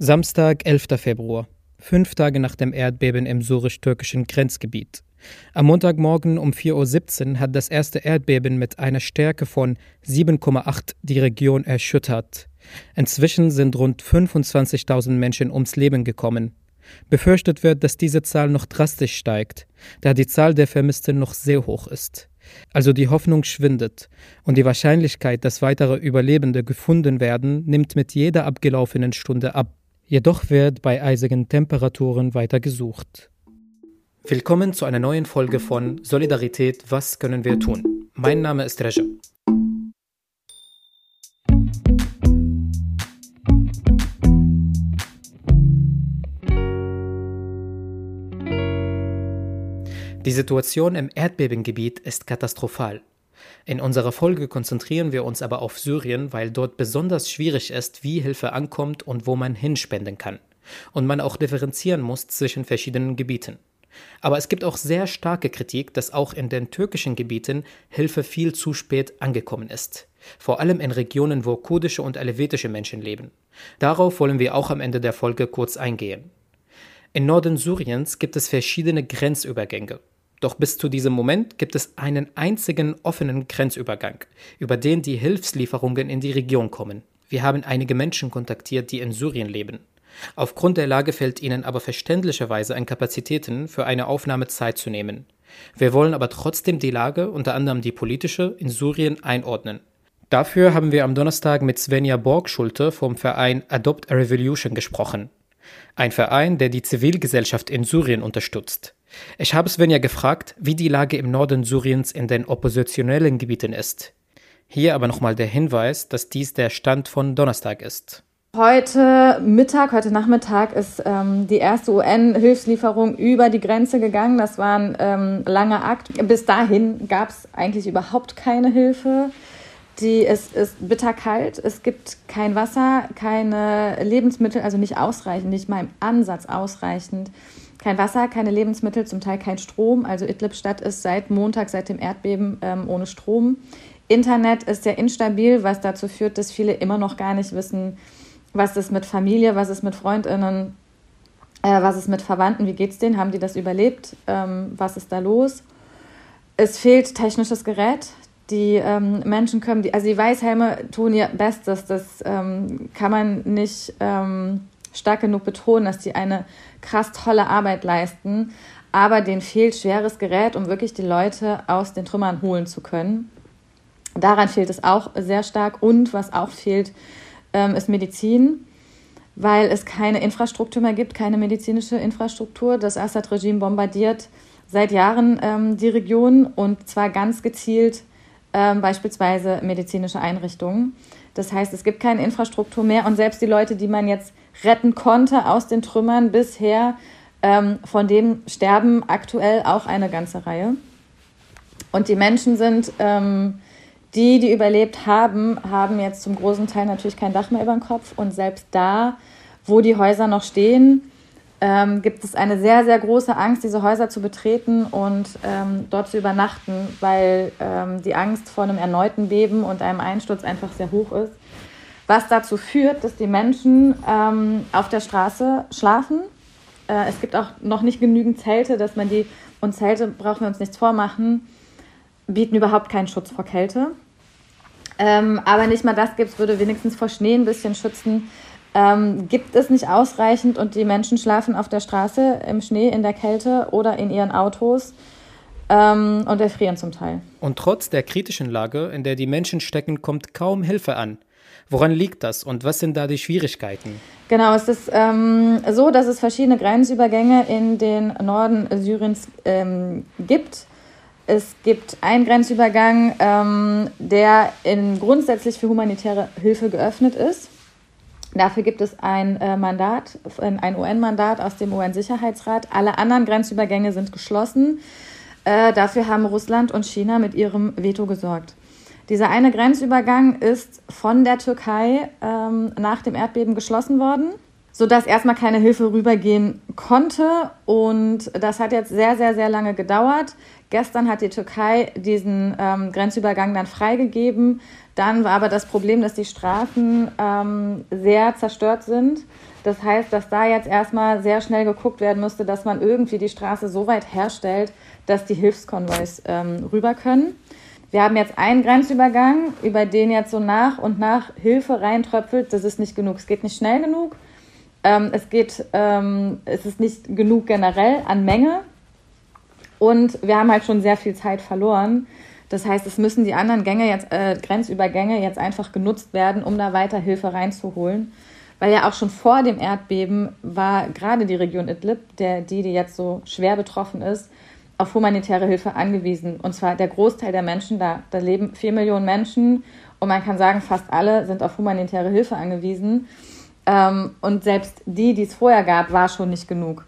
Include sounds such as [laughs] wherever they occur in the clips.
Samstag, 11. Februar. Fünf Tage nach dem Erdbeben im surisch-türkischen Grenzgebiet. Am Montagmorgen um 4.17 Uhr hat das erste Erdbeben mit einer Stärke von 7,8 die Region erschüttert. Inzwischen sind rund 25.000 Menschen ums Leben gekommen. Befürchtet wird, dass diese Zahl noch drastisch steigt, da die Zahl der Vermissten noch sehr hoch ist. Also die Hoffnung schwindet und die Wahrscheinlichkeit, dass weitere Überlebende gefunden werden, nimmt mit jeder abgelaufenen Stunde ab. Jedoch wird bei eisigen Temperaturen weiter gesucht. Willkommen zu einer neuen Folge von Solidarität, was können wir tun? Mein Name ist Reja. Die Situation im Erdbebengebiet ist katastrophal. In unserer Folge konzentrieren wir uns aber auf Syrien, weil dort besonders schwierig ist, wie Hilfe ankommt und wo man hinspenden kann. Und man auch differenzieren muss zwischen verschiedenen Gebieten. Aber es gibt auch sehr starke Kritik, dass auch in den türkischen Gebieten Hilfe viel zu spät angekommen ist. Vor allem in Regionen, wo kurdische und alevitische Menschen leben. Darauf wollen wir auch am Ende der Folge kurz eingehen. In Norden Syriens gibt es verschiedene Grenzübergänge. Doch bis zu diesem Moment gibt es einen einzigen offenen Grenzübergang, über den die Hilfslieferungen in die Region kommen. Wir haben einige Menschen kontaktiert, die in Syrien leben. Aufgrund der Lage fällt ihnen aber verständlicherweise an Kapazitäten für eine Aufnahme Zeit zu nehmen. Wir wollen aber trotzdem die Lage, unter anderem die politische, in Syrien einordnen. Dafür haben wir am Donnerstag mit Svenja Borgschulte vom Verein Adopt a Revolution gesprochen. Ein Verein, der die Zivilgesellschaft in Syrien unterstützt. Ich habe Svenja gefragt, wie die Lage im Norden Syriens in den oppositionellen Gebieten ist. Hier aber nochmal der Hinweis, dass dies der Stand von Donnerstag ist. Heute Mittag, heute Nachmittag ist ähm, die erste UN-Hilfslieferung über die Grenze gegangen. Das war ein ähm, langer Akt. Bis dahin gab es eigentlich überhaupt keine Hilfe. Die, es ist bitterkalt, es gibt kein Wasser, keine Lebensmittel, also nicht ausreichend, nicht mal im Ansatz ausreichend. Kein Wasser, keine Lebensmittel, zum Teil kein Strom. Also Idlib-Stadt ist seit Montag, seit dem Erdbeben ähm, ohne Strom. Internet ist sehr instabil, was dazu führt, dass viele immer noch gar nicht wissen, was ist mit Familie, was ist mit Freundinnen, äh, was ist mit Verwandten, wie geht's denen, haben die das überlebt, ähm, was ist da los. Es fehlt technisches Gerät, die ähm, Menschen können, die, also die Weißhelme tun ihr Bestes, das ähm, kann man nicht ähm, stark genug betonen, dass die eine krass tolle Arbeit leisten, aber denen fehlt schweres Gerät, um wirklich die Leute aus den Trümmern holen zu können. Daran fehlt es auch sehr stark und was auch fehlt, ähm, ist Medizin, weil es keine Infrastruktur mehr gibt, keine medizinische Infrastruktur. Das Assad-Regime bombardiert seit Jahren ähm, die Region und zwar ganz gezielt ähm, beispielsweise medizinische Einrichtungen. Das heißt, es gibt keine Infrastruktur mehr und selbst die Leute, die man jetzt retten konnte aus den Trümmern bisher, ähm, von denen sterben aktuell auch eine ganze Reihe. Und die Menschen sind, ähm, die, die überlebt haben, haben jetzt zum großen Teil natürlich kein Dach mehr über dem Kopf. Und selbst da, wo die Häuser noch stehen, ähm, gibt es eine sehr, sehr große Angst, diese Häuser zu betreten und ähm, dort zu übernachten, weil ähm, die Angst vor einem erneuten Beben und einem Einsturz einfach sehr hoch ist. Was dazu führt, dass die Menschen ähm, auf der Straße schlafen. Äh, es gibt auch noch nicht genügend Zelte, dass man die, und Zelte brauchen wir uns nichts vormachen, bieten überhaupt keinen Schutz vor Kälte. Ähm, aber nicht mal das gibt es, würde wenigstens vor Schnee ein bisschen schützen ähm, gibt es nicht ausreichend und die Menschen schlafen auf der Straße im Schnee, in der Kälte oder in ihren Autos ähm, und erfrieren zum Teil. Und trotz der kritischen Lage, in der die Menschen stecken, kommt kaum Hilfe an. Woran liegt das und was sind da die Schwierigkeiten? Genau, es ist ähm, so, dass es verschiedene Grenzübergänge in den Norden Syriens ähm, gibt. Es gibt einen Grenzübergang, ähm, der in, grundsätzlich für humanitäre Hilfe geöffnet ist. Dafür gibt es ein äh, Mandat, ein UN-Mandat aus dem UN-Sicherheitsrat. Alle anderen Grenzübergänge sind geschlossen. Äh, dafür haben Russland und China mit ihrem Veto gesorgt. Dieser eine Grenzübergang ist von der Türkei ähm, nach dem Erdbeben geschlossen worden, sodass erstmal keine Hilfe rübergehen konnte. Und das hat jetzt sehr, sehr, sehr lange gedauert. Gestern hat die Türkei diesen ähm, Grenzübergang dann freigegeben. Dann war aber das Problem, dass die Straßen ähm, sehr zerstört sind. Das heißt, dass da jetzt erstmal sehr schnell geguckt werden müsste, dass man irgendwie die Straße so weit herstellt, dass die Hilfskonvois ähm, rüber können. Wir haben jetzt einen Grenzübergang, über den jetzt so nach und nach Hilfe reintröpfelt. Das ist nicht genug. Es geht nicht schnell genug. Ähm, es geht, ähm, es ist nicht genug generell an Menge. Und wir haben halt schon sehr viel Zeit verloren. Das heißt, es müssen die anderen Gänge jetzt, äh, Grenzübergänge jetzt einfach genutzt werden, um da weiter Hilfe reinzuholen. Weil ja auch schon vor dem Erdbeben war gerade die Region Idlib, der, die, die jetzt so schwer betroffen ist, auf humanitäre Hilfe angewiesen. Und zwar der Großteil der Menschen da. Da leben vier Millionen Menschen und man kann sagen, fast alle sind auf humanitäre Hilfe angewiesen. Ähm, und selbst die, die es vorher gab, war schon nicht genug.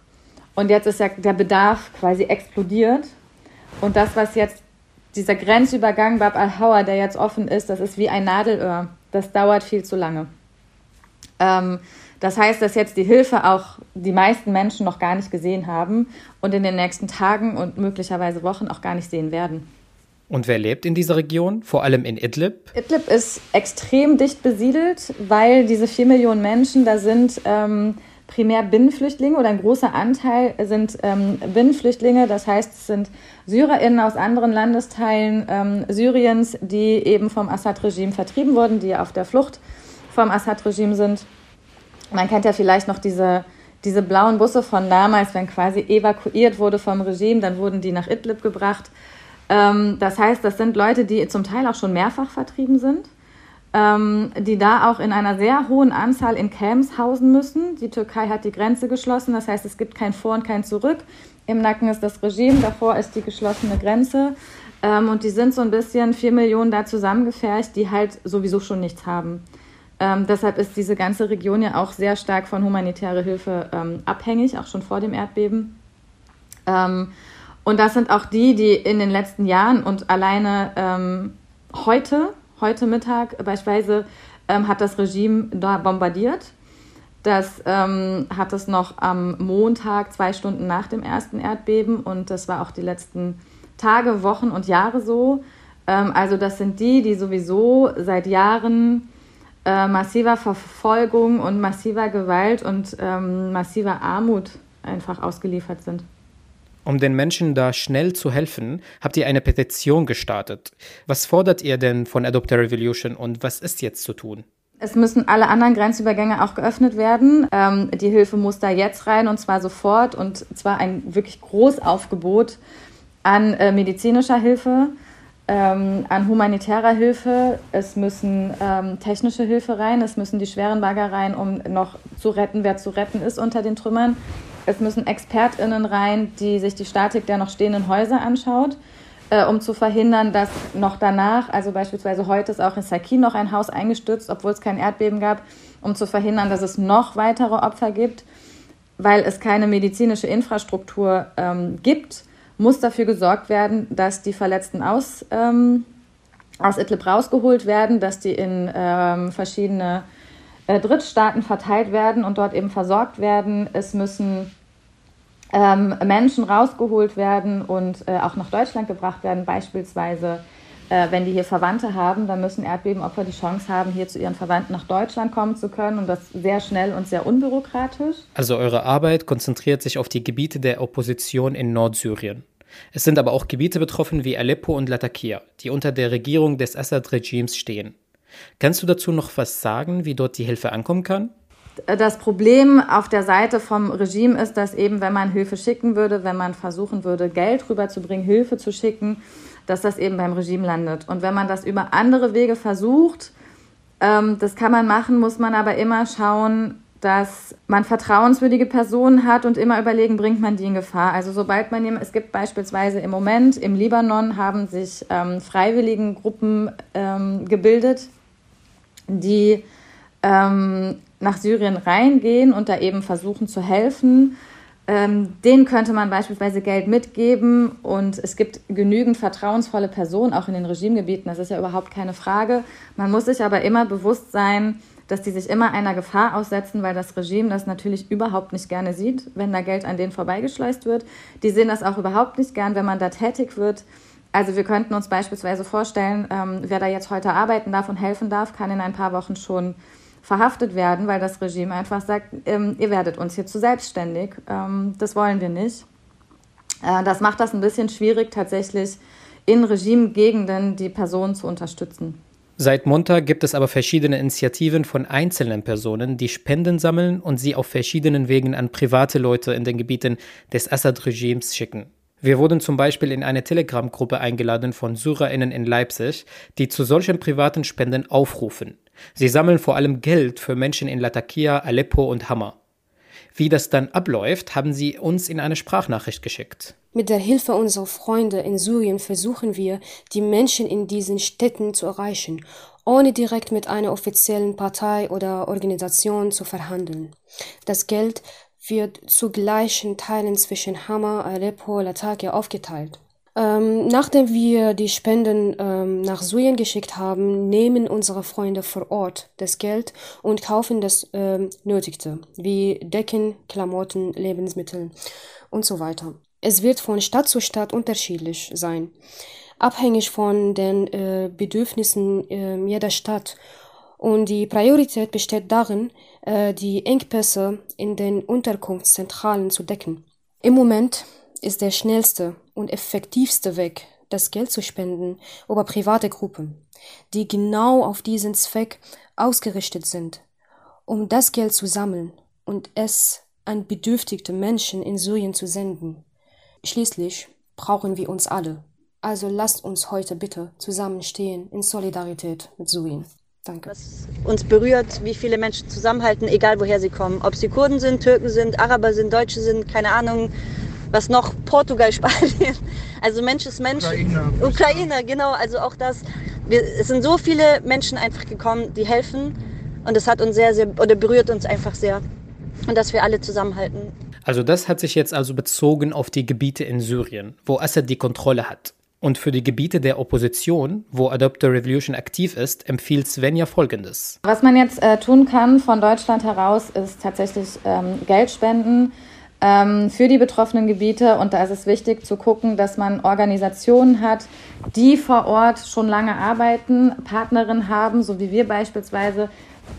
Und jetzt ist ja der Bedarf quasi explodiert. Und das, was jetzt dieser Grenzübergang Bab al-Hawa, der jetzt offen ist, das ist wie ein Nadelöhr. Das dauert viel zu lange. Ähm, das heißt, dass jetzt die Hilfe auch die meisten Menschen noch gar nicht gesehen haben und in den nächsten Tagen und möglicherweise Wochen auch gar nicht sehen werden. Und wer lebt in dieser Region, vor allem in Idlib? Idlib ist extrem dicht besiedelt, weil diese vier Millionen Menschen, da sind ähm, primär Binnenflüchtlinge oder ein großer Anteil sind ähm, Binnenflüchtlinge. Das heißt, es sind SyrerInnen aus anderen Landesteilen ähm, Syriens, die eben vom Assad-Regime vertrieben wurden, die auf der Flucht vom Assad-Regime sind. Man kennt ja vielleicht noch diese, diese blauen Busse von damals, wenn quasi evakuiert wurde vom Regime, dann wurden die nach Idlib gebracht. Ähm, das heißt, das sind Leute, die zum Teil auch schon mehrfach vertrieben sind, ähm, die da auch in einer sehr hohen Anzahl in Camps hausen müssen. Die Türkei hat die Grenze geschlossen, das heißt, es gibt kein Vor und kein Zurück. Im Nacken ist das Regime, davor ist die geschlossene Grenze. Ähm, und die sind so ein bisschen vier Millionen da zusammengefercht, die halt sowieso schon nichts haben. Ähm, deshalb ist diese ganze Region ja auch sehr stark von humanitärer Hilfe ähm, abhängig, auch schon vor dem Erdbeben. Ähm, und das sind auch die, die in den letzten Jahren und alleine ähm, heute, heute Mittag beispielsweise, ähm, hat das Regime da bombardiert. Das ähm, hat es noch am Montag, zwei Stunden nach dem ersten Erdbeben. Und das war auch die letzten Tage, Wochen und Jahre so. Ähm, also das sind die, die sowieso seit Jahren äh, massiver Verfolgung und massiver Gewalt und ähm, massiver Armut einfach ausgeliefert sind. Um den Menschen da schnell zu helfen, habt ihr eine Petition gestartet. Was fordert ihr denn von Adopt a Revolution und was ist jetzt zu tun? Es müssen alle anderen Grenzübergänge auch geöffnet werden. Ähm, die Hilfe muss da jetzt rein und zwar sofort und zwar ein wirklich Großaufgebot an äh, medizinischer Hilfe, ähm, an humanitärer Hilfe. Es müssen ähm, technische Hilfe rein, es müssen die schweren Bagger rein, um noch zu retten, wer zu retten ist unter den Trümmern. Es müssen ExpertInnen rein, die sich die Statik der noch stehenden Häuser anschaut, äh, um zu verhindern, dass noch danach, also beispielsweise heute ist auch in Sakin noch ein Haus eingestürzt, obwohl es kein Erdbeben gab, um zu verhindern, dass es noch weitere Opfer gibt, weil es keine medizinische Infrastruktur ähm, gibt, muss dafür gesorgt werden, dass die Verletzten aus, ähm, aus Idlib rausgeholt werden, dass die in ähm, verschiedene äh, Drittstaaten verteilt werden und dort eben versorgt werden. Es müssen ähm, Menschen rausgeholt werden und äh, auch nach Deutschland gebracht werden, beispielsweise äh, wenn die hier Verwandte haben, dann müssen Erdbebenopfer die Chance haben, hier zu ihren Verwandten nach Deutschland kommen zu können und das sehr schnell und sehr unbürokratisch. Also eure Arbeit konzentriert sich auf die Gebiete der Opposition in Nordsyrien. Es sind aber auch Gebiete betroffen wie Aleppo und Latakia, die unter der Regierung des Assad-Regimes stehen. Kannst du dazu noch was sagen, wie dort die Hilfe ankommen kann? Das Problem auf der Seite vom Regime ist, dass eben, wenn man Hilfe schicken würde, wenn man versuchen würde, Geld rüberzubringen, Hilfe zu schicken, dass das eben beim Regime landet. Und wenn man das über andere Wege versucht, ähm, das kann man machen, muss man aber immer schauen, dass man vertrauenswürdige Personen hat und immer überlegen, bringt man die in Gefahr. Also sobald man, es gibt beispielsweise im Moment im Libanon haben sich ähm, freiwilligen Gruppen ähm, gebildet, die ähm, nach Syrien reingehen und da eben versuchen zu helfen. Ähm, denen könnte man beispielsweise Geld mitgeben und es gibt genügend vertrauensvolle Personen, auch in den Regimegebieten, das ist ja überhaupt keine Frage. Man muss sich aber immer bewusst sein, dass die sich immer einer Gefahr aussetzen, weil das Regime das natürlich überhaupt nicht gerne sieht, wenn da Geld an denen vorbeigeschleust wird. Die sehen das auch überhaupt nicht gern, wenn man da tätig wird. Also wir könnten uns beispielsweise vorstellen, ähm, wer da jetzt heute arbeiten darf und helfen darf, kann in ein paar Wochen schon verhaftet werden, weil das Regime einfach sagt, ähm, ihr werdet uns hier zu selbstständig. Ähm, das wollen wir nicht. Äh, das macht das ein bisschen schwierig, tatsächlich in Regimegegenden die Personen zu unterstützen. Seit Montag gibt es aber verschiedene Initiativen von einzelnen Personen, die Spenden sammeln und sie auf verschiedenen Wegen an private Leute in den Gebieten des Assad-Regimes schicken. Wir wurden zum Beispiel in eine Telegram-Gruppe eingeladen von SyrerInnen in Leipzig, die zu solchen privaten Spenden aufrufen. Sie sammeln vor allem Geld für Menschen in Latakia, Aleppo und Hama. Wie das dann abläuft, haben sie uns in eine Sprachnachricht geschickt. Mit der Hilfe unserer Freunde in Syrien versuchen wir, die Menschen in diesen Städten zu erreichen, ohne direkt mit einer offiziellen Partei oder Organisation zu verhandeln. Das Geld wird zu gleichen Teilen zwischen Hama, Aleppo, Latakia aufgeteilt. Ähm, nachdem wir die Spenden ähm, nach Syrien geschickt haben, nehmen unsere Freunde vor Ort das Geld und kaufen das ähm, Nötigste, wie Decken, Klamotten, Lebensmittel und so weiter. Es wird von Stadt zu Stadt unterschiedlich sein, abhängig von den äh, Bedürfnissen äh, jeder Stadt. Und die Priorität besteht darin, äh, die Engpässe in den Unterkunftszentralen zu decken. Im Moment ist der schnellste und effektivste Weg, das Geld zu spenden, über private Gruppen, die genau auf diesen Zweck ausgerichtet sind, um das Geld zu sammeln und es an bedürftigte Menschen in Syrien zu senden. Schließlich brauchen wir uns alle. Also lasst uns heute bitte zusammenstehen in Solidarität mit Syrien. Danke. Was uns berührt, wie viele Menschen zusammenhalten, egal woher sie kommen. Ob sie Kurden sind, Türken sind, Araber sind, Deutsche sind, keine Ahnung, was noch, Portugal, [laughs] Spanien. Also Mensch ist Mensch. Ukraine. Ukraine, genau. Also auch das. Wir, es sind so viele Menschen einfach gekommen, die helfen. Und das hat uns sehr, sehr, oder berührt uns einfach sehr. Und dass wir alle zusammenhalten. Also das hat sich jetzt also bezogen auf die Gebiete in Syrien, wo Assad die Kontrolle hat. Und für die Gebiete der Opposition, wo Adopt a Revolution aktiv ist, empfiehlt Svenja Folgendes. Was man jetzt äh, tun kann von Deutschland heraus, ist tatsächlich ähm, Geld spenden für die betroffenen Gebiete. Und da ist es wichtig zu gucken, dass man Organisationen hat, die vor Ort schon lange arbeiten, Partnerinnen haben, so wie wir beispielsweise,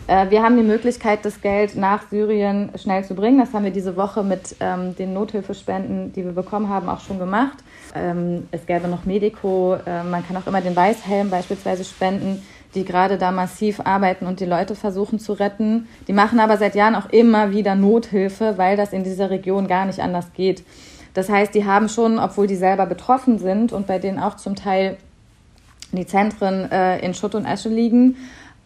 äh, wir haben die Möglichkeit, das Geld nach Syrien schnell zu bringen. Das haben wir diese Woche mit ähm, den Nothilfespenden, die wir bekommen haben, auch schon gemacht. Ähm, es gäbe noch Medico. Äh, man kann auch immer den Weißhelm beispielsweise spenden, die gerade da massiv arbeiten und die Leute versuchen zu retten. Die machen aber seit Jahren auch immer wieder Nothilfe, weil das in dieser Region gar nicht anders geht. Das heißt, die haben schon, obwohl die selber betroffen sind und bei denen auch zum Teil die Zentren äh, in Schutt und Asche liegen,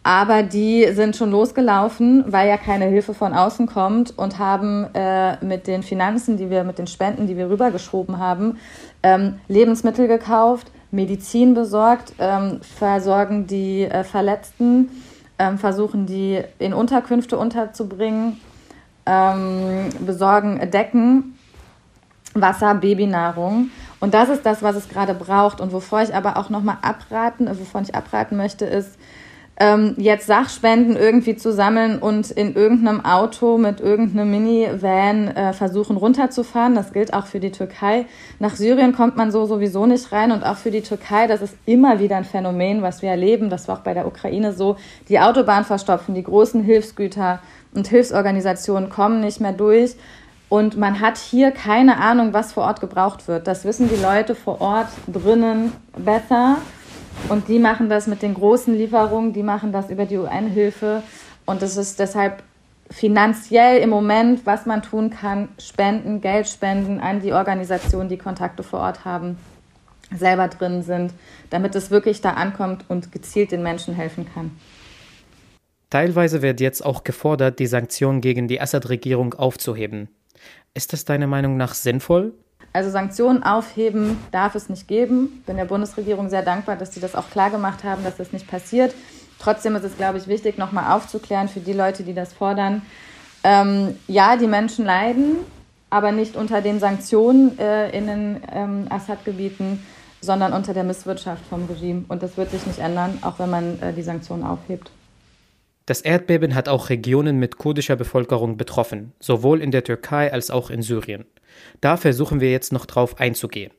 aber die sind schon losgelaufen, weil ja keine Hilfe von außen kommt und haben äh, mit den Finanzen, die wir, mit den Spenden, die wir rübergeschoben haben, ähm, Lebensmittel gekauft, Medizin besorgt, ähm, versorgen die äh, Verletzten, ähm, versuchen die in Unterkünfte unterzubringen, ähm, besorgen Decken, Wasser, Babynahrung. Und das ist das, was es gerade braucht. Und wovor ich aber auch nochmal abraten, äh, wovon ich abraten möchte, ist, ähm, jetzt Sachspenden irgendwie zu sammeln und in irgendeinem Auto mit irgendeinem Minivan äh, versuchen runterzufahren. Das gilt auch für die Türkei. Nach Syrien kommt man so sowieso nicht rein und auch für die Türkei, das ist immer wieder ein Phänomen, was wir erleben. Das war auch bei der Ukraine so. Die Autobahn verstopfen, die großen Hilfsgüter und Hilfsorganisationen kommen nicht mehr durch. Und man hat hier keine Ahnung, was vor Ort gebraucht wird. Das wissen die Leute vor Ort drinnen besser. Und die machen das mit den großen Lieferungen, die machen das über die UN-Hilfe. Und es ist deshalb finanziell im Moment, was man tun kann, spenden, Geld spenden an die Organisationen, die Kontakte vor Ort haben, selber drin sind, damit es wirklich da ankommt und gezielt den Menschen helfen kann. Teilweise wird jetzt auch gefordert, die Sanktionen gegen die Assad-Regierung aufzuheben. Ist das deiner Meinung nach sinnvoll? Also Sanktionen aufheben darf es nicht geben. Ich bin der Bundesregierung sehr dankbar, dass sie das auch klar gemacht haben, dass das nicht passiert. Trotzdem ist es, glaube ich, wichtig, nochmal aufzuklären für die Leute, die das fordern. Ähm, ja, die Menschen leiden, aber nicht unter den Sanktionen äh, in den ähm, Assad-Gebieten, sondern unter der Misswirtschaft vom Regime. Und das wird sich nicht ändern, auch wenn man äh, die Sanktionen aufhebt. Das Erdbeben hat auch Regionen mit kurdischer Bevölkerung betroffen, sowohl in der Türkei als auch in Syrien. Da versuchen wir jetzt noch drauf einzugehen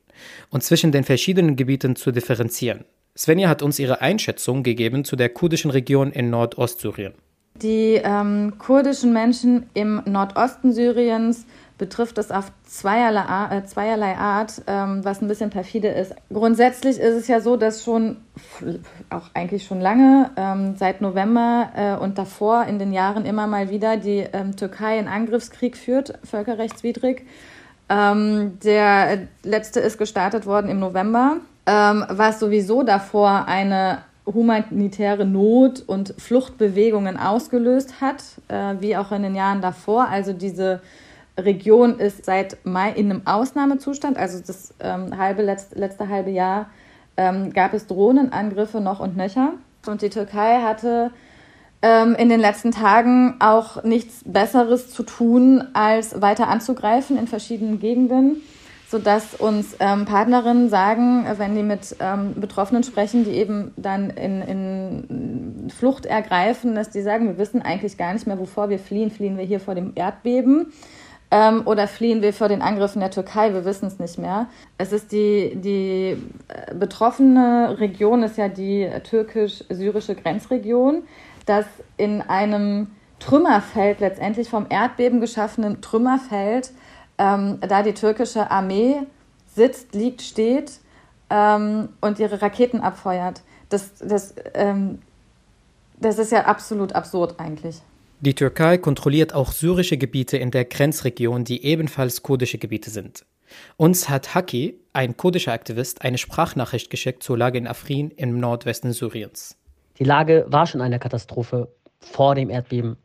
und zwischen den verschiedenen Gebieten zu differenzieren. Svenja hat uns ihre Einschätzung gegeben zu der kurdischen Region in Nordostsyrien. Die ähm, kurdischen Menschen im Nordosten Syriens betrifft es auf zweierlei, äh, zweierlei Art, ähm, was ein bisschen perfide ist. Grundsätzlich ist es ja so, dass schon, auch eigentlich schon lange, ähm, seit November äh, und davor in den Jahren immer mal wieder die ähm, Türkei einen Angriffskrieg führt, völkerrechtswidrig. Ähm, der letzte ist gestartet worden im November, ähm, was sowieso davor eine humanitäre Not und Fluchtbewegungen ausgelöst hat, äh, wie auch in den Jahren davor. Also diese Region ist seit Mai in einem Ausnahmezustand. Also das ähm, halbe letzte, letzte halbe Jahr ähm, gab es Drohnenangriffe noch und nöcher. Und die Türkei hatte ähm, in den letzten Tagen auch nichts Besseres zu tun, als weiter anzugreifen in verschiedenen Gegenden, sodass uns ähm, Partnerinnen sagen, wenn die mit ähm, Betroffenen sprechen, die eben dann in, in Flucht ergreifen, dass die sagen, wir wissen eigentlich gar nicht mehr, wovor wir fliehen. Fliehen wir hier vor dem Erdbeben? Ähm, oder fliehen wir vor den Angriffen der Türkei? Wir wissen es nicht mehr. Es ist die, die äh, betroffene Region ist ja die türkisch-syrische Grenzregion, das in einem Trümmerfeld, letztendlich vom Erdbeben geschaffenen Trümmerfeld, ähm, da die türkische Armee sitzt, liegt, steht ähm, und ihre Raketen abfeuert. Das, das, ähm, das ist ja absolut absurd eigentlich. Die Türkei kontrolliert auch syrische Gebiete in der Grenzregion, die ebenfalls kurdische Gebiete sind. Uns hat Haki, ein kurdischer Aktivist, eine Sprachnachricht geschickt zur Lage in Afrin im Nordwesten Syriens. Die Lage war schon eine Katastrophe vor dem Erdbeben.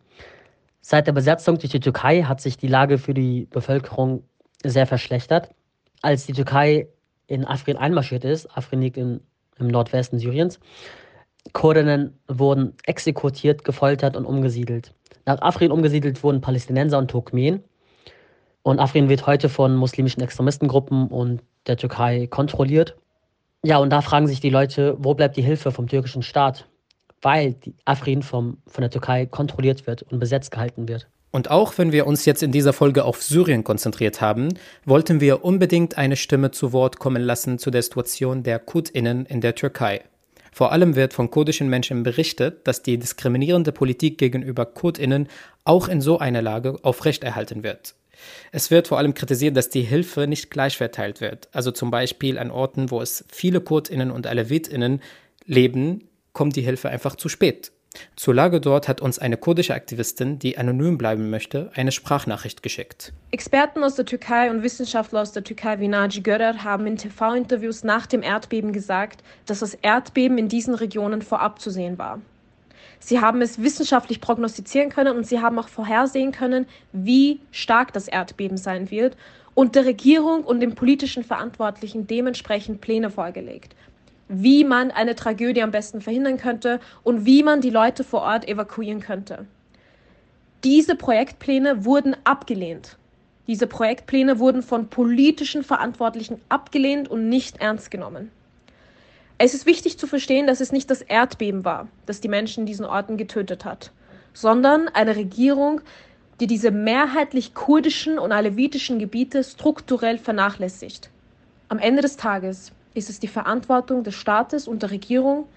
Seit der Besetzung durch die Türkei hat sich die Lage für die Bevölkerung sehr verschlechtert. Als die Türkei in Afrin einmarschiert ist, Afrin liegt in, im Nordwesten Syriens, Kurdinnen wurden exekutiert, gefoltert und umgesiedelt. Nach Afrin umgesiedelt wurden Palästinenser und Turkmen. Und Afrin wird heute von muslimischen Extremistengruppen und der Türkei kontrolliert. Ja, und da fragen sich die Leute, wo bleibt die Hilfe vom türkischen Staat? Weil Afrin vom, von der Türkei kontrolliert wird und besetzt gehalten wird. Und auch wenn wir uns jetzt in dieser Folge auf Syrien konzentriert haben, wollten wir unbedingt eine Stimme zu Wort kommen lassen zu der Situation der KurdInnen in der Türkei. Vor allem wird von kurdischen Menschen berichtet, dass die diskriminierende Politik gegenüber Kurdinnen auch in so einer Lage aufrechterhalten wird. Es wird vor allem kritisiert, dass die Hilfe nicht gleich verteilt wird. Also zum Beispiel an Orten, wo es viele Kurdinnen und Alevitinnen leben, kommt die Hilfe einfach zu spät. Zur Lage dort hat uns eine kurdische Aktivistin, die anonym bleiben möchte, eine Sprachnachricht geschickt. Experten aus der Türkei und Wissenschaftler aus der Türkei wie Naci Görer haben in TV-Interviews nach dem Erdbeben gesagt, dass das Erdbeben in diesen Regionen vorab zu sehen war. Sie haben es wissenschaftlich prognostizieren können und sie haben auch vorhersehen können, wie stark das Erdbeben sein wird und der Regierung und den politischen Verantwortlichen dementsprechend Pläne vorgelegt wie man eine Tragödie am besten verhindern könnte und wie man die Leute vor Ort evakuieren könnte. Diese Projektpläne wurden abgelehnt. Diese Projektpläne wurden von politischen Verantwortlichen abgelehnt und nicht ernst genommen. Es ist wichtig zu verstehen, dass es nicht das Erdbeben war, das die Menschen in diesen Orten getötet hat, sondern eine Regierung, die diese mehrheitlich kurdischen und alevitischen Gebiete strukturell vernachlässigt. Am Ende des Tages ist es die Verantwortung des Staates und der Regierung,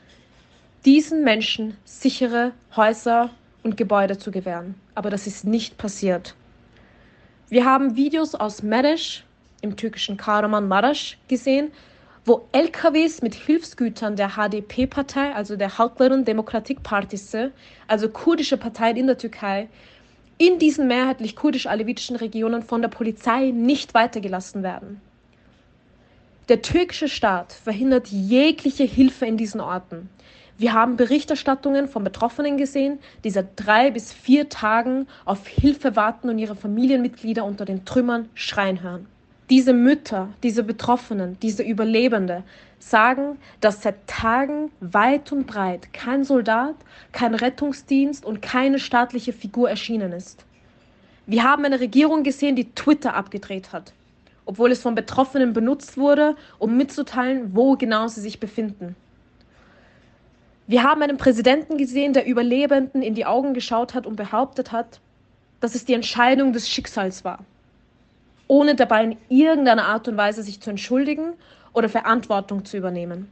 diesen Menschen sichere Häuser und Gebäude zu gewähren. Aber das ist nicht passiert. Wir haben Videos aus Mereş im türkischen Kahramanmaraş gesehen, wo LKWs mit Hilfsgütern der HDP-Partei, also der Halkların Demokratik Partisi, also kurdische Partei in der Türkei, in diesen mehrheitlich kurdisch-alevitischen Regionen von der Polizei nicht weitergelassen werden. Der türkische Staat verhindert jegliche Hilfe in diesen Orten. Wir haben Berichterstattungen von Betroffenen gesehen, die seit drei bis vier Tagen auf Hilfe warten und ihre Familienmitglieder unter den Trümmern schreien hören. Diese Mütter, diese Betroffenen, diese Überlebende sagen, dass seit Tagen weit und breit kein Soldat, kein Rettungsdienst und keine staatliche Figur erschienen ist. Wir haben eine Regierung gesehen, die Twitter abgedreht hat, obwohl es von Betroffenen benutzt wurde, um mitzuteilen, wo genau sie sich befinden. Wir haben einen Präsidenten gesehen, der Überlebenden in die Augen geschaut hat und behauptet hat, dass es die Entscheidung des Schicksals war, ohne dabei in irgendeiner Art und Weise sich zu entschuldigen oder Verantwortung zu übernehmen.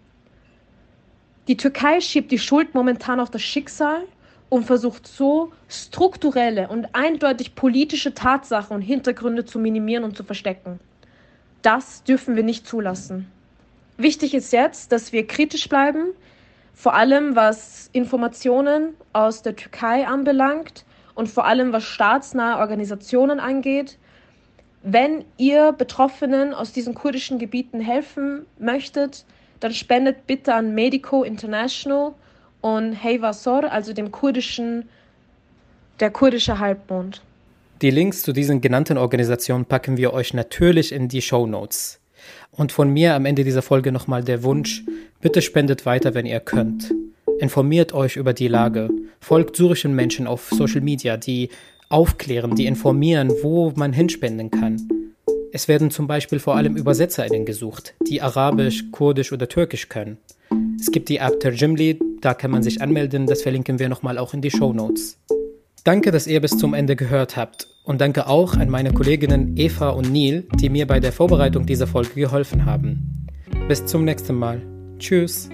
Die Türkei schiebt die Schuld momentan auf das Schicksal und versucht so strukturelle und eindeutig politische Tatsachen und Hintergründe zu minimieren und zu verstecken. Das dürfen wir nicht zulassen. Wichtig ist jetzt, dass wir kritisch bleiben, vor allem was Informationen aus der Türkei anbelangt und vor allem was staatsnahe Organisationen angeht. Wenn ihr Betroffenen aus diesen kurdischen Gebieten helfen möchtet, dann spendet bitte an Medico International und Heyvasor, also dem kurdischen, der kurdische Halbmond. Die Links zu diesen genannten Organisationen packen wir euch natürlich in die Show Notes. Und von mir am Ende dieser Folge nochmal der Wunsch, bitte spendet weiter, wenn ihr könnt. Informiert euch über die Lage, folgt syrischen Menschen auf Social Media, die aufklären, die informieren, wo man hinspenden kann. Es werden zum Beispiel vor allem ÜbersetzerInnen gesucht, die Arabisch, Kurdisch oder Türkisch können. Es gibt die App Terjimli, da kann man sich anmelden, das verlinken wir nochmal auch in die Show Notes. Danke, dass ihr bis zum Ende gehört habt und danke auch an meine Kolleginnen Eva und Neil, die mir bei der Vorbereitung dieser Folge geholfen haben. Bis zum nächsten Mal. Tschüss.